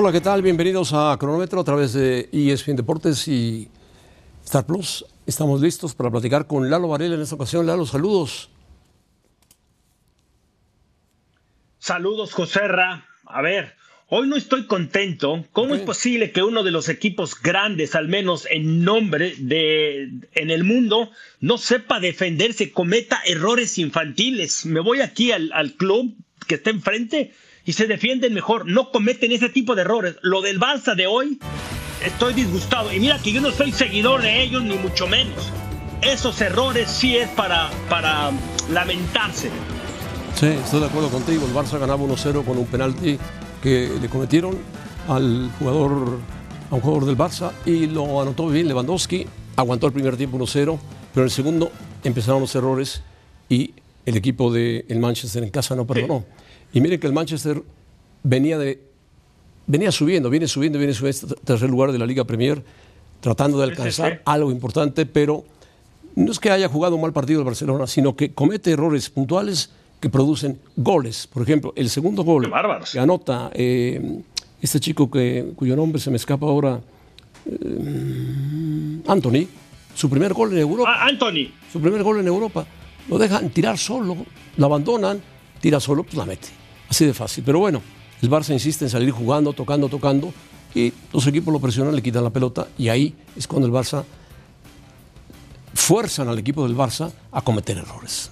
Hola, ¿qué tal? Bienvenidos a Cronómetro a través de ESPN Deportes y Star Plus. Estamos listos para platicar con Lalo Varela en esta ocasión. Lalo, saludos. Saludos, Joserra. A ver, Hoy no estoy contento. ¿Cómo es posible que uno de los equipos grandes, al menos en nombre de en el mundo, no sepa defenderse, cometa errores infantiles? Me voy aquí al, club que está enfrente y se defienden mejor. No cometen ese tipo de errores. Lo del Barça de hoy, estoy disgustado. Y mira que yo no soy seguidor de ellos, ni mucho menos. Esos errores sí es para, para lamentarse. Sí, estoy de acuerdo contigo. El Barça ganaba 1-0 con un penalti que le cometieron al jugador, a un jugador del Barça y lo anotó bien Lewandowski, aguantó el primer tiempo 1-0, pero en el segundo empezaron los errores y el equipo del el Manchester en casa no perdonó. Y miren que el Manchester venía de venía subiendo, viene subiendo, viene subiendo este tercer lugar de la Liga Premier, tratando de alcanzar algo importante, pero no es que haya jugado un mal partido el Barcelona, sino que comete errores puntuales que producen goles. Por ejemplo, el segundo gol que anota eh, este chico que, cuyo nombre se me escapa ahora, eh, Anthony, su primer gol en Europa. Ah, Anthony. Su primer gol en Europa. Lo dejan tirar solo, lo abandonan, tira solo, pues la mete. Así de fácil. Pero bueno, el Barça insiste en salir jugando, tocando, tocando, y los equipos lo presionan, le quitan la pelota, y ahí es cuando el Barça fuerzan al equipo del Barça a cometer errores.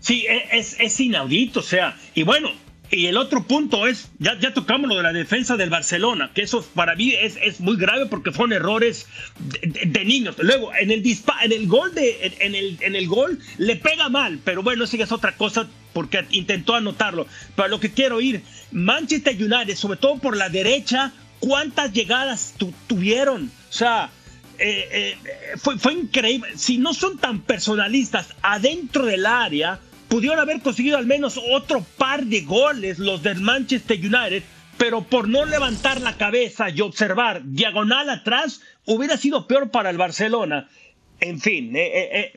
Sí, e, es, es inaudito, o sea, y bueno, y el otro punto es, ya, ya tocamos lo de la defensa del Barcelona, que eso para mí es, es muy grave porque fueron errores de, niños. Luego, en el, en el gol de, en, el, en el gol le pega mal, pero bueno, eso ya es otra cosa porque intentó anotarlo. Pero lo que quiero ir, Manchester United, sobre todo por la derecha, ¿cuántas llegadas tuvieron? O sea, eh, eh, fue, fue increíble. Si no son tan personalistas adentro del área, pudieron haber conseguido al menos otro par de goles los del Manchester United, pero por no levantar la cabeza y observar diagonal atrás, hubiera sido peor para el Barcelona. En fin, eh, eh, eh,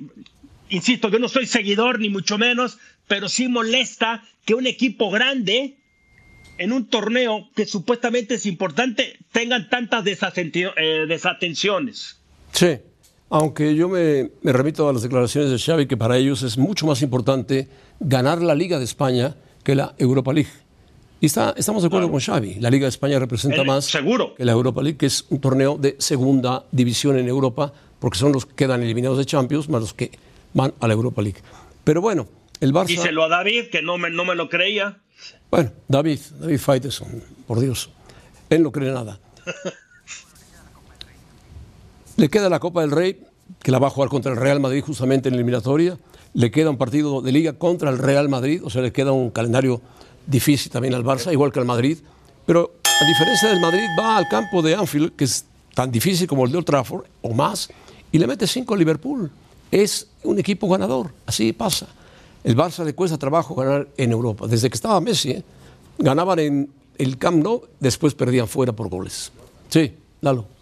insisto, yo no soy seguidor ni mucho menos, pero sí molesta que un equipo grande en un torneo que supuestamente es importante tengan tantas desatenciones. Sí, aunque yo me, remito a las declaraciones de Xavi que para ellos es mucho más importante ganar la Liga de España que la Europa League. Y está, estamos de acuerdo con Xavi. La Liga de España representa más que la Europa League, que es un torneo de segunda división en Europa, porque son los que quedan eliminados de Champions, más los que van a la Europa League. Pero bueno, el Barça... Díselo a David, que no me, no me lo creía. Bueno, David, David Faiteson, por Dios. Él no cree nada. Le queda la Copa del Rey, que la va a jugar contra el Real Madrid justamente en eliminatoria. Le queda un partido de liga contra el Real Madrid, o sea, le queda un calendario difícil también al Barça, igual que al Madrid. Pero a diferencia del Madrid, va al campo de Anfield, que es tan difícil como el de Old Trafford, o más, y le mete cinco a Liverpool. Es un equipo ganador, así pasa. El Barça le cuesta trabajo ganar en Europa. Desde que estaba Messi, ¿eh? ganaban en el Camp Nou, después perdían fuera por goles. Sí, Lalo.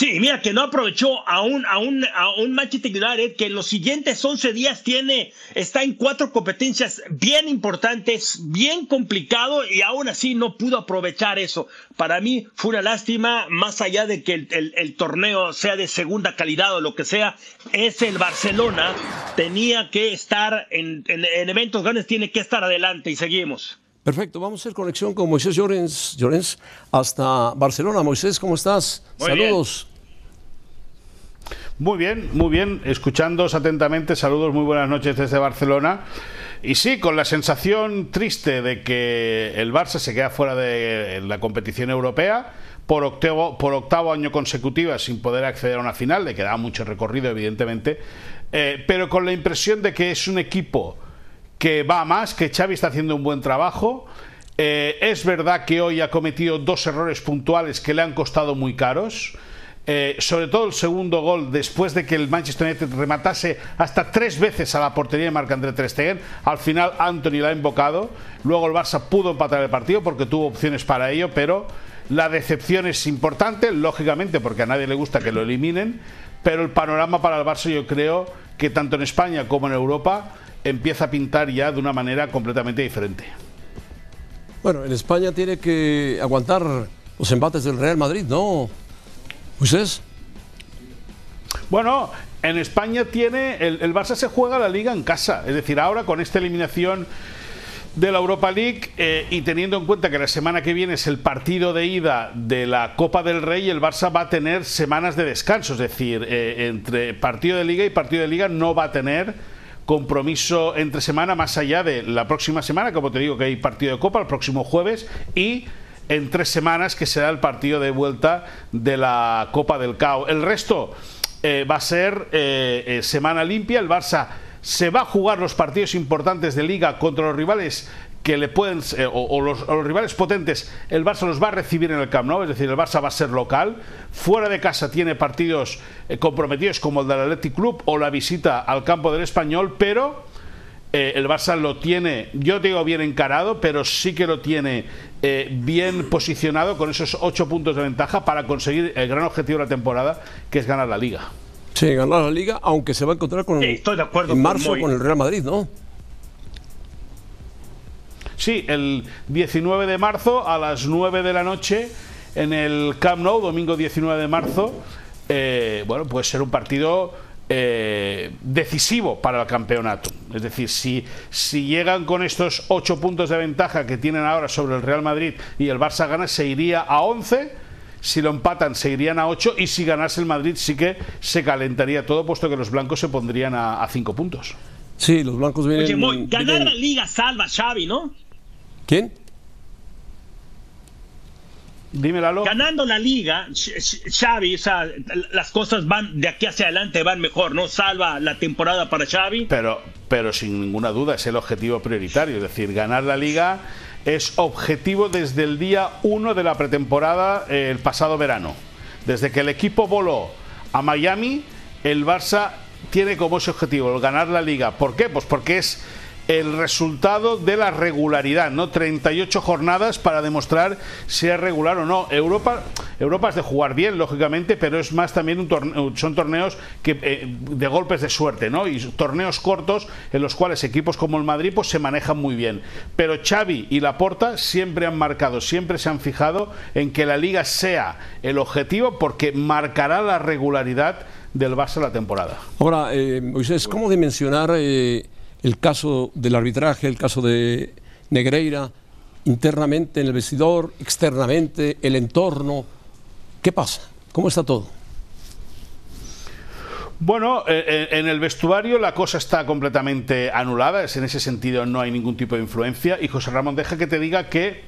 Sí, mira que no aprovechó a un, a un, a un Manchester United que en los siguientes 11 días tiene, está en cuatro competencias bien importantes, bien complicado y aún así no pudo aprovechar eso. Para mí fue una lástima, más allá de que el, torneo sea de segunda calidad o lo que sea, es el Barcelona, tenía que estar en, eventos grandes, tiene que estar adelante y seguimos. Perfecto, vamos a hacer conexión con Moisés Llorens, Llorens hasta Barcelona. Moisés, ¿cómo estás? Saludos. Muy bien, muy bien, escuchándoos atentamente. Saludos, muy buenas noches desde Barcelona. Y sí, con la sensación triste de que el Barça se queda fuera de la competición europea por octavo, por octavo año consecutivo sin poder acceder a una final, le queda mucho recorrido, evidentemente, eh, pero con la impresión de que es un equipo que va más, que Xavi está haciendo un buen trabajo. Eh, es verdad que hoy ha cometido dos errores puntuales que le han costado muy caros. Eh, sobre todo el segundo gol después de que el Manchester United rematase hasta tres veces a la portería de Marc-André Ter Stegen. Al final Anthony la ha invocado. Luego el Barça pudo empatar el partido porque tuvo opciones para ello, pero la decepción es importante, lógicamente, porque a nadie le gusta que lo eliminen. Pero el panorama para el Barça yo creo que tanto en España como en Europa empieza a pintar ya de una manera completamente diferente. Bueno, en España tiene que aguantar los embates del Real Madrid, ¿no? ¿Ustedes? Bueno, en España tiene. El, Barça se juega la liga en casa. Es decir, ahora con esta eliminación de la Europa League eh, y teniendo en cuenta que la semana que viene es el partido de ida de la Copa del Rey, el Barça va a tener semanas de descanso, es decir, eh, entre partido de liga y partido de liga no va a tener compromiso entre semana más allá de la próxima semana, como te digo que hay partido de Copa el próximo jueves y en tres semanas que será el partido de vuelta de la Copa del CAO. El resto eh, va a ser semana limpia, el Barça se va a jugar los partidos importantes de liga contra los rivales que le pueden eh, o, los, rivales potentes el Barça los va a recibir en el Camp Nou es decir el Barça va a ser local fuera de casa tiene partidos eh, comprometidos como el del Athletic Club o la visita al campo del Español pero eh, el Barça lo tiene yo digo bien encarado pero sí que lo tiene bien posicionado con esos ocho puntos de ventaja para conseguir el gran objetivo de la temporada que es ganar la Liga Sí, ganar la liga, aunque se va a encontrar con Estoy de acuerdo en marzo con, el Real Madrid, ¿no? Sí, el 19 de marzo a las 9 de la noche en el Camp Nou, domingo 19 de marzo. Eh, bueno, puede ser un partido eh, decisivo para el campeonato. Es decir, si, si llegan con estos 8 puntos de ventaja que tienen ahora sobre el Real Madrid y el Barça gana, se iría a 11 si lo empatan se irían a 8 y si ganase el Madrid sí que se calentaría todo, puesto que los blancos se pondrían a 5 puntos. Sí, los blancos vienen. Oye, ganar la liga salva Xavi, ¿no? ¿Quién? Dime, Lalo. Ganando la liga, Xavi, o sea, las cosas van de aquí hacia adelante, van mejor, ¿no? Salva la temporada para Xavi. Pero, pero sin ninguna duda es el objetivo prioritario, es decir, ganar la liga es objetivo desde el día 1 de la pretemporada eh, el pasado verano. Desde que el equipo voló a Miami, el Barça tiene como ese objetivo ganar la liga. ¿Por qué? Pues porque es el resultado de la regularidad, ¿no? 38 jornadas para demostrar si es regular o no. Europa, Europa es de jugar bien, lógicamente, pero es más también un son torneos que, eh, de golpes de suerte, ¿no? Y torneos cortos en los cuales equipos como el Madrid pues, se manejan muy bien. Pero Xavi y Laporta siempre han marcado, siempre se han fijado en que la liga sea el objetivo porque marcará la regularidad del Barça la temporada. Ahora, eh, ¿cómo dimensionar eh, el caso del arbitraje, el caso de Negreira, internamente en el vestidor, externamente, el entorno. ¿Qué pasa? ¿Cómo está todo? Bueno, eh, eh, en el vestuario la cosa está completamente anulada, en ese sentido no hay ningún tipo de influencia y José Ramón deja que te diga que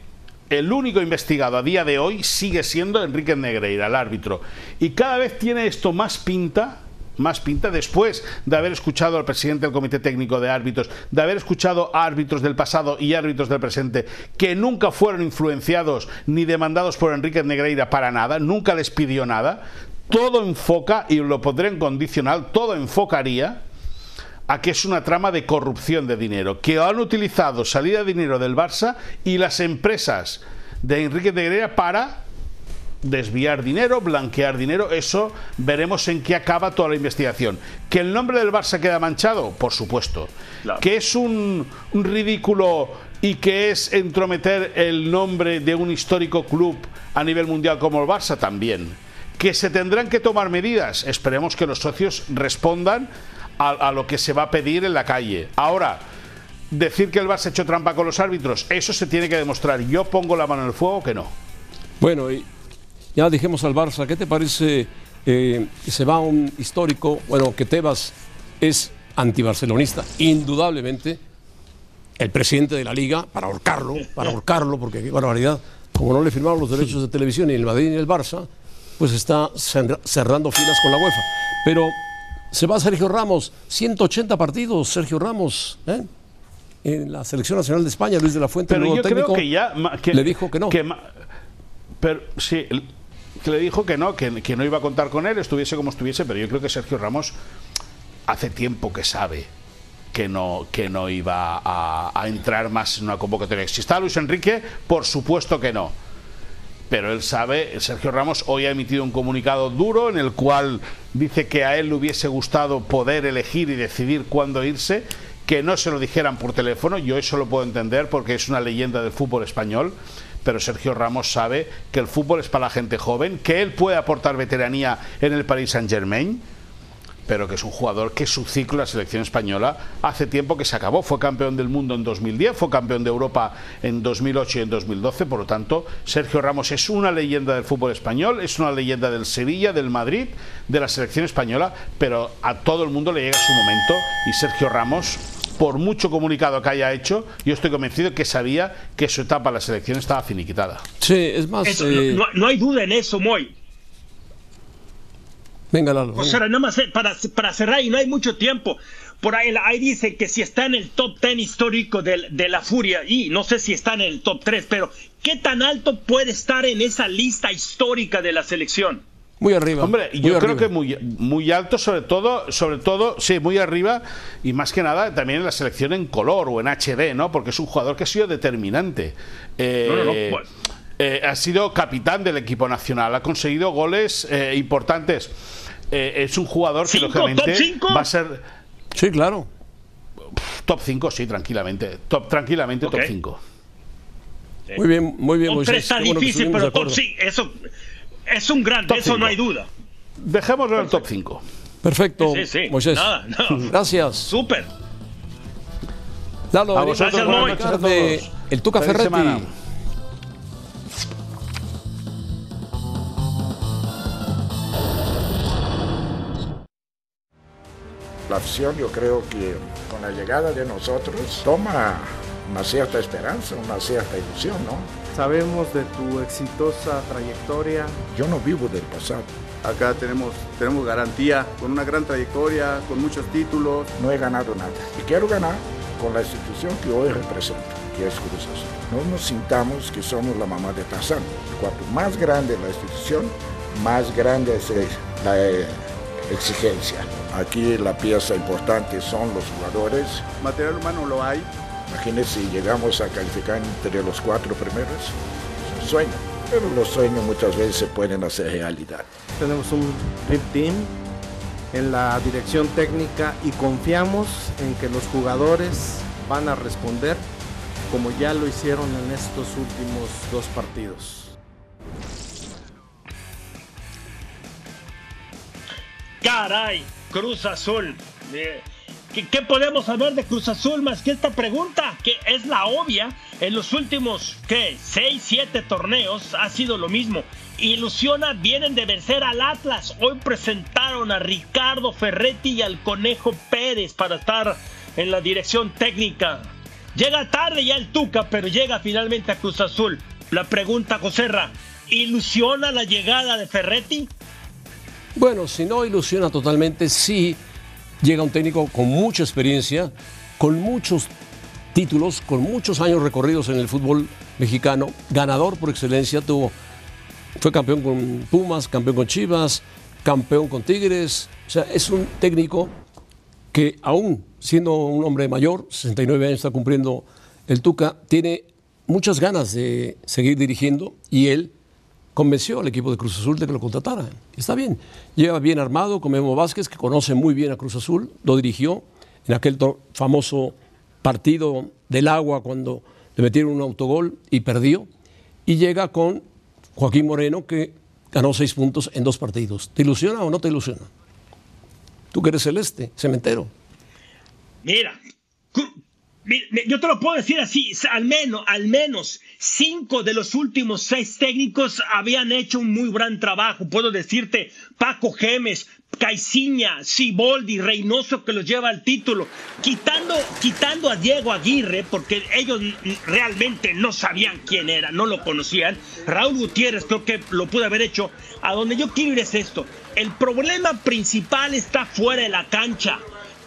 el único investigado a día de hoy sigue siendo Enrique Negreira, el árbitro. Y cada vez tiene esto más pinta más pinta después de haber escuchado al presidente del Comité Técnico de Árbitros, de haber escuchado a árbitros del pasado y árbitros del presente que nunca fueron influenciados ni demandados por Enrique Negreira para nada, nunca les pidió nada, todo enfoca, y lo pondré en condicional, todo enfocaría a que es una trama de corrupción de dinero, que han utilizado salida de dinero del Barça y las empresas de Enrique Negreira para desviar dinero, blanquear dinero, eso veremos en qué acaba toda la investigación. ¿Que el nombre del Barça queda manchado? Por supuesto. ¿Que es un, ridículo y que es entrometer el nombre de un histórico club a nivel mundial como el Barça? También. ¿Que se tendrán que tomar medidas? Esperemos que los socios respondan a, a lo que se va a pedir en la calle. Ahora, decir que el Barça ha hecho trampa con los árbitros, eso se tiene que demostrar. Yo pongo la mano en el fuego que no. Bueno, y ya dijimos al Barça, ¿qué te parece eh, se va un histórico? Bueno, que Tebas es antibarcelonista, indudablemente. El presidente de la liga, para ahorcarlo, para ahorcarlo, porque qué barbaridad. Como no le firmaron los derechos de televisión ni el Madrid ni el Barça, pues está cerrando filas con la UEFA. Pero se va Sergio Ramos, 180 partidos, Sergio Ramos, ¿eh? en la selección nacional de España, Luis de la Fuente, Pero yo creo que ya le dijo que no. pero sí, que le dijo que no, que, no iba a contar con él, estuviese como estuviese, pero yo creo que Sergio Ramos hace tiempo que sabe que no, que no iba a, entrar más en una convocatoria. Si está Luis Enrique, por supuesto que no. Pero él sabe, Sergio Ramos hoy ha emitido un comunicado duro en el cual dice que a él le hubiese gustado poder elegir y decidir cuándo irse, que no se lo dijeran por teléfono, yo eso lo puedo entender porque es una leyenda del fútbol español, pero Sergio Ramos sabe que el fútbol es para la gente joven, que él puede aportar veteranía en el Paris Saint Germain pero que es un jugador que su ciclo la selección española hace tiempo que se acabó. Fue campeón del mundo en 2010, fue campeón de Europa en 2008 y en 2012. Por lo tanto, Sergio Ramos es una leyenda del fútbol español, es una leyenda del Sevilla, del Madrid, de la selección española, pero a todo el mundo le llega su momento y Sergio Ramos por mucho comunicado que haya hecho, yo estoy convencido que sabía que su etapa en la selección estaba finiquitada. Sí, es más. Eh, no, hay duda en eso, Moy. Venga, Lalo. O sea, nada más eh, para, para cerrar y no hay mucho tiempo. Por ahí, ahí dice que si está en el top 10 histórico de, de, la Furia, y no sé si está en el top 3, pero ¿qué tan alto puede estar en esa lista histórica de la selección? Muy arriba. Hombre, yo creo que muy, muy alto, sobre todo, sobre todo, sí, muy arriba, y más que nada también en la selección en color o en HD, ¿no? Porque es un jugador que ha sido determinante. Eh, no, no, no. Eh, ha sido capitán del equipo nacional, ha conseguido goles eh, importantes. Eh, es un jugador que lógicamente va a ser. Sí, claro. Top 5, sí, tranquilamente. Top, tranquilamente, top 5. Muy bien, muy bien, Moisés. está difícil, pero top sí, eso es un gran, eso no hay duda. Dejémoslo en el top 5. Perfecto, Moisés. Gracias. Súper. Lalo, a vosotros, Gracias, de el Tuca Ferretti. La afición yo creo que con la llegada de nosotros toma una cierta esperanza, una cierta ilusión, ¿no? Sabemos de tu exitosa trayectoria. Yo no vivo del pasado. Acá tenemos, tenemos garantía, con una gran trayectoria, con muchos títulos. No he ganado nada y quiero ganar con la institución que hoy represento, que es Cruz Azul. No nos sintamos que somos la mamá de Tarzán. Cuanto más grande la institución, más grande es la eh, exigencia. Aquí la pieza importante son los jugadores. Material humano lo hay. Imagínense si llegamos a calificar entre los cuatro primeros. Es un sueño, pero los sueños muchas veces se pueden hacer realidad. Tenemos un Dream Team en la dirección técnica y confiamos en que los jugadores van a responder como ya lo hicieron en estos últimos dos partidos. Caray, Cruz Azul. Eh, ¿Qué, podemos saber de Cruz Azul más que esta pregunta? Que es la obvia. En los últimos, ¿qué? 6, 7 torneos ha sido lo mismo. Ilusiona, vienen de vencer al Atlas. Hoy presentaron a Ricardo Ferretti y al Conejo Pérez para estar en la dirección técnica. Llega tarde ya el Tuca, pero llega finalmente a Cruz Azul. La pregunta, Joserra, ¿ilusiona la llegada de Ferretti? Bueno, si no ilusiona totalmente, sí llega un técnico con mucha experiencia, con muchos títulos, con muchos años recorridos en el fútbol mexicano, ganador por excelencia, tuvo, fue campeón con Pumas, campeón con Chivas, campeón con Tigres, o sea, es un técnico que aún siendo un hombre mayor, 69 años está cumpliendo el Tuca, tiene muchas ganas de seguir dirigiendo y él convenció al equipo de Cruz Azul de que lo contratara. Está bien, lleva bien armado con Memo Vázquez, que conoce muy bien a Cruz Azul, lo dirigió en aquel famoso partido del agua cuando le metieron un autogol y perdió, y llega con Joaquín Moreno, que ganó seis puntos en dos partidos. ¿Te ilusiona o no te ilusiona? Tú que eres celeste, cementero. Mira, yo te lo puedo decir así, al menos, al menos cinco de los últimos seis técnicos habían hecho un muy gran trabajo. Puedo decirte Paco Gemes, Caiciña, Siboldi, Reynoso que los lleva al título, quitando, quitando a Diego Aguirre, porque ellos realmente no sabían quién era, no lo conocían. Raúl Gutiérrez creo que lo pudo haber hecho. A donde yo quiero ir es esto. El problema principal está fuera de la cancha.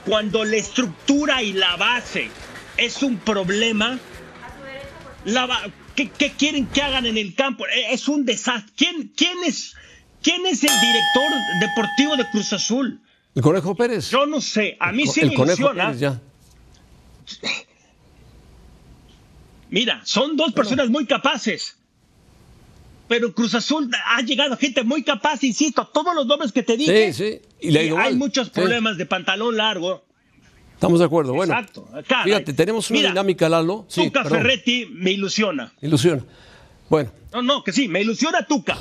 Cuando la estructura y la base es un problema. ¿Qué, quieren que hagan en el campo? E, es un desastre. ¿Quién, quién, es, ¿Quién es el director deportivo de Cruz Azul? ¿El Conejo Pérez? Yo no sé. A mí sí me ilusiona. ya. Mira, son dos personas muy capaces. Pero Cruz Azul ha llegado gente muy capaz, insisto, todos los nombres que te dije. Sí, sí. Y, hay muchos problemas de pantalón largo Estamos de acuerdo. Bueno, Exacto. Caray. fíjate, tenemos una Mira, dinámica, Lalo. Sí, Tuca perdón. Ferretti me ilusiona. Ilusiona. Bueno, No, no, que sí, me ilusiona Tuca.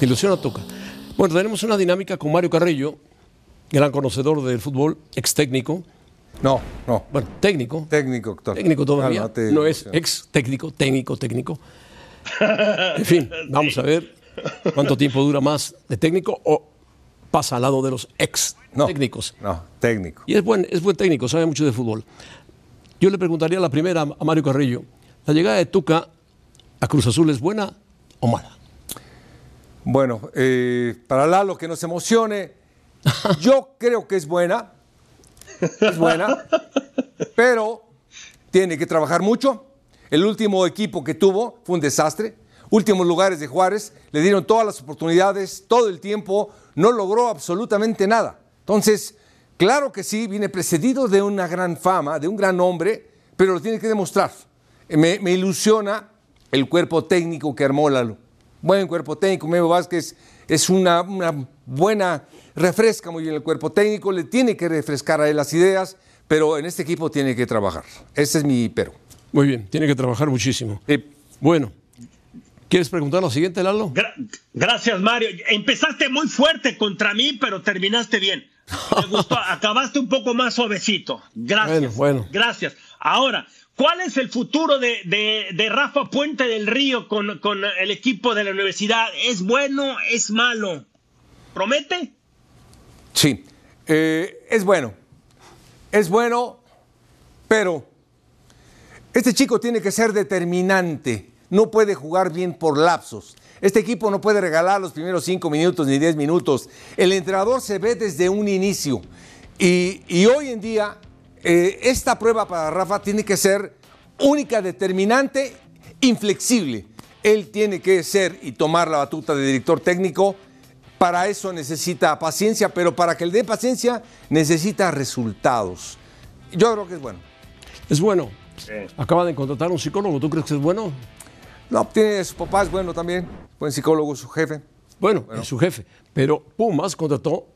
me ilusiona Tuca. Bueno, tenemos una dinámica con Mario Carrillo, gran conocedor del fútbol, ex técnico. No, no. Bueno, técnico. Técnico, doctor. Técnico todavía. No es ex técnico, técnico, técnico. En fin, vamos a ver cuánto tiempo dura más de técnico o pasa al lado de los ex No, técnicos. No, técnico. Y es buen, es buen técnico, sabe mucho de fútbol. Yo le preguntaría la primera a Mario Carrillo. ¿La llegada de Tuca a Cruz Azul es buena o mala? Bueno, eh, para Lalo que nos emocione, yo creo que es buena. Es buena. Pero tiene que trabajar mucho. El último equipo que tuvo fue un desastre. Últimos lugares de Juárez, le dieron todas las oportunidades, todo el tiempo, no logró absolutamente nada. Entonces, claro que sí, viene precedido de una gran fama, de un gran hombre, pero lo tiene que demostrar. Me, me ilusiona el cuerpo técnico que armó Lalo. Buen cuerpo técnico, Memo Vázquez es una, una buena, refresca muy bien el cuerpo técnico, le tiene que refrescar a él las ideas, pero en este equipo tiene que trabajar. Ese es mi pero. Muy bien, tiene que trabajar muchísimo. Bueno, ¿quieres preguntar lo siguiente, Lalo? Gra- gracias, Mario. Empezaste muy fuerte contra mí, pero terminaste bien. Me gustó. Acabaste un poco más suavecito. Gracias. Bueno, bueno. Gracias. Ahora, ¿cuál es el futuro de, de- de Rafa Puente del Río con, con el equipo de la universidad? ¿Es bueno? ¿Es malo? ¿Promete? Sí, eh, es bueno. Es bueno, pero este chico tiene que ser determinante. No puede jugar bien por lapsos. Este equipo no puede regalar los primeros cinco minutos ni diez minutos. El entrenador se ve desde un inicio. Y, y hoy en día, eh, esta prueba para Rafa tiene que ser única, determinante, inflexible. Él tiene que ser y tomar la batuta de director técnico. Para eso necesita paciencia, pero para que le dé paciencia necesita resultados. Yo creo que es bueno. Es bueno. Acaba de contratar un psicólogo. ¿Tú crees que es bueno? No, tiene su papá es bueno también, buen psicólogo, su jefe. Bueno, es su jefe. Pero Pumas contrató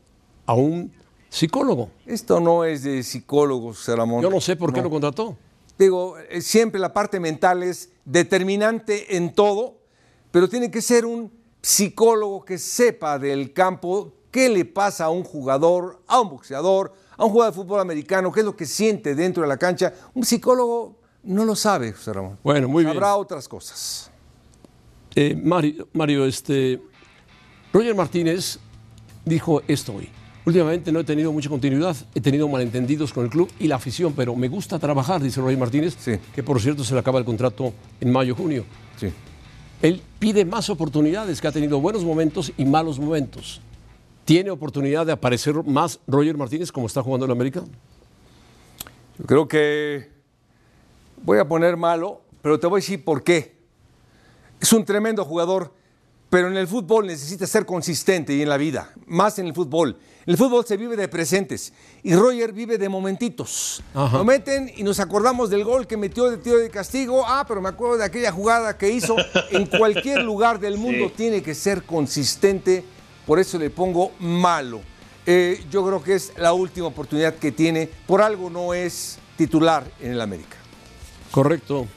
a un psicólogo. Esto no es de psicólogos, Ramón. Yo no sé por qué lo contrató. Digo, eh, siempre la parte mental es determinante en todo, pero tiene que ser un psicólogo que sepa del campo qué le pasa a un jugador, a un boxeador, a un jugador de fútbol americano, qué es lo que siente dentro de la cancha. Un psicólogo no lo sabe, José Ramón. Bueno, muy bien. Habrá otras cosas. Eh, Mario, Mario, este, Roger Martínez dijo esto hoy. Últimamente no he tenido mucha continuidad, he tenido malentendidos con el club y la afición, pero me gusta trabajar, dice Roger Martínez, Sí. que por cierto se le acaba el contrato en mayo-junio. Sí. Él pide más oportunidades, que ha tenido buenos momentos y malos momentos. ¿Tiene oportunidad de aparecer más Roger Martínez como está jugando en América? Yo creo que voy a poner malo, pero te voy a decir por qué. Es un tremendo jugador, pero en el fútbol necesita ser consistente y en la vida, más en el fútbol. En el fútbol se vive de presentes y Roger vive de momentitos. Ajá. Lo meten y nos acordamos del gol que metió de tiro de castigo. Ah, pero me acuerdo de aquella jugada que hizo. En cualquier lugar del mundo tiene que ser consistente, por eso le pongo malo. Eh, yo creo que es la última oportunidad que tiene. Por algo no es titular en el América. Correcto.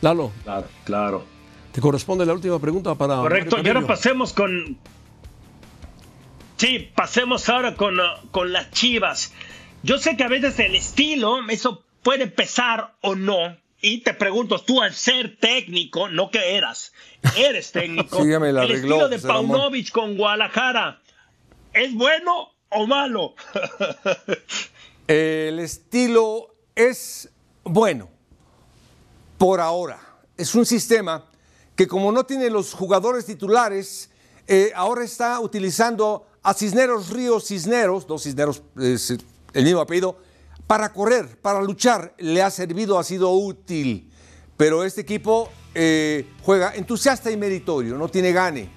Lalo, Claro, claro. te corresponde la última pregunta para. Correcto, y ahora pasemos con. Sí, pasemos ahora con, uh, con las chivas. Yo sé que a veces el estilo, eso puede pesar o no. Y te pregunto, tú al ser técnico, no que eras, eres técnico. Sí, la el arregló, estilo de. Paunovic con Guadalajara, ¿es bueno o malo? El estilo es bueno, por ahora. Es un sistema que como no tiene los jugadores titulares, eh, ahora está utilizando a Cisneros Ríos Cisneros, dos Cisneros, el mismo apellido, para correr, para luchar. Le ha servido, ha sido útil. Pero este equipo eh, juega entusiasta y meritorio, no tiene gane,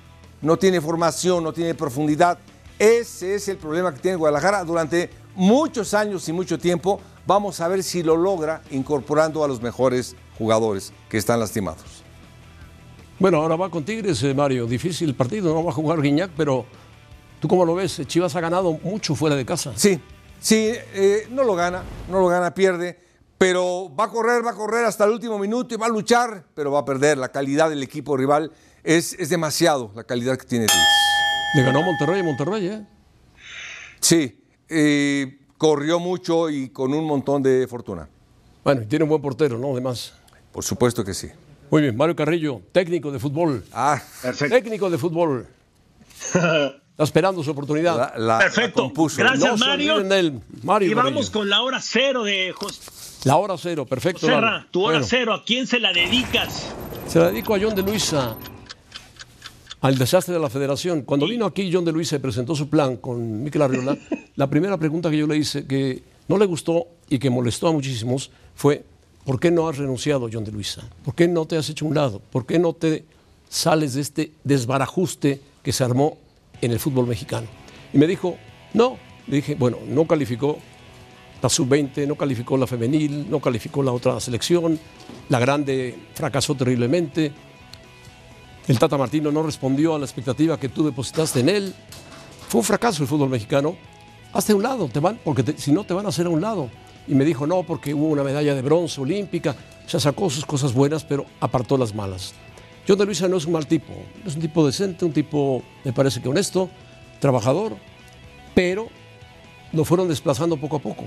no tiene formación, no tiene profundidad. Ese es el problema que tiene Guadalajara durante muchos años y mucho tiempo. Vamos a ver si lo logra incorporando a los mejores jugadores que están lastimados. Bueno, ahora va con Tigres, eh, Mario. Difícil el partido, no va a jugar Guiñac, pero ¿tú cómo lo ves? Chivas ha ganado mucho fuera de casa. Sí, Sí, eh, no lo gana, no lo gana, pierde, pero va a correr, va a correr hasta el último minuto y va a luchar, pero va a perder. La calidad del equipo rival es, es demasiado, la calidad que tiene Tigres. Le ganó Monterrey, Monterrey, ¿eh? Sí, eh, corrió mucho y con un montón de fortuna. Bueno, y tiene un buen portero, ¿no? Además. Por supuesto que sí. Muy bien, Mario Carrillo, técnico de fútbol. Ah, Perfecto. Técnico de fútbol. Está esperando su oportunidad. la, la- Perfecto. compuso. Gracias, No Mario. Y vamos Carrillo. con la hora cero de José La hora cero, perfecto. Serra. Tu hora Bueno, cero, ¿a quién se la dedicas? Se la dedico a John de Luisa, al desastre de la federación. Cuando vino aquí John de Luisa y presentó su plan con Miquel Arriola, la primera pregunta que yo le hice que no le gustó y que molestó a muchísimos fue ¿por qué no has renunciado, John de Luisa? ¿Por qué no te has hecho un lado? ¿Por qué no te sales de este desbarajuste que se armó en el fútbol mexicano? Y me dijo, no. Le dije, bueno, no calificó la sub-20, no calificó la femenil, no calificó la otra selección, la grande fracasó terriblemente, el Tata Martino no respondió a la expectativa que tú depositaste en él, fue un fracaso el fútbol mexicano, hazte a un lado, te van, porque si no te van a hacer a un lado. Y me dijo, no, porque hubo una medalla de bronce olímpica, ya sacó sus cosas buenas, pero apartó las malas. John de Luisa no es un mal tipo, es un tipo decente, un tipo, me parece que honesto, trabajador, pero lo fueron desplazando poco a poco.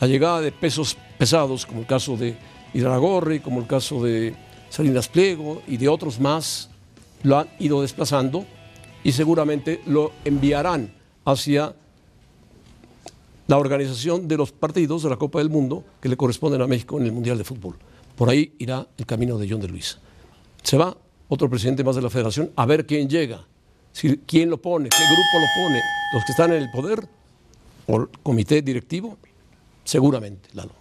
La llegada de pesos pesados, como el caso de Iraragorri, como el caso de Salinas Pliego y de otros más, lo han ido desplazando y seguramente lo enviarán hacia la organización de los partidos de la Copa del Mundo que le corresponden a México en el Mundial de Fútbol. Por ahí irá el camino de John de Luisa. Se va otro presidente más de la federación a ver quién llega, si, quién lo pone, qué grupo lo pone, los que están en el poder o el comité directivo, seguramente, Lalo.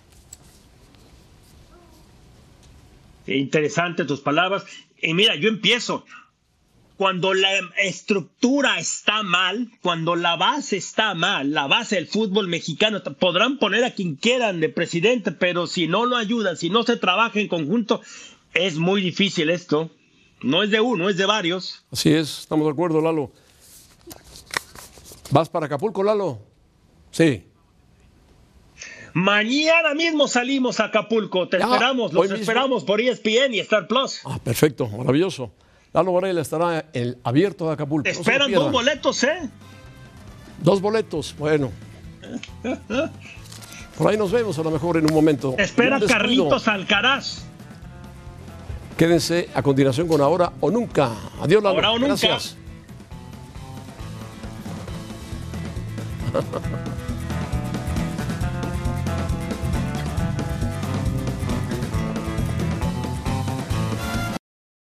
Interesante tus palabras. Y mira, yo empiezo. Cuando la estructura está mal, cuando la base está mal, la base del fútbol mexicano, podrán poner a quien quieran de presidente, pero si no lo ayudan, si no se trabaja en conjunto, es muy difícil esto. No es de uno, es de varios. Así es, estamos de acuerdo, Lalo. ¿Vas para Acapulco, Lalo? Sí. Mañana mismo salimos a Acapulco. Te esperamos, los mismo. esperamos por ESPN y Star Plus. Ah, perfecto, maravilloso. Lalo Varela estará el abierto de Acapulco. Te esperan dos boletos, ¿eh? Dos boletos, bueno. Por ahí nos vemos a lo mejor en un momento. Te espera. Carlitos Alcaraz. Quédense a continuación con Ahora o Nunca. Adiós, Lalo. Ahora o Nunca. Gracias.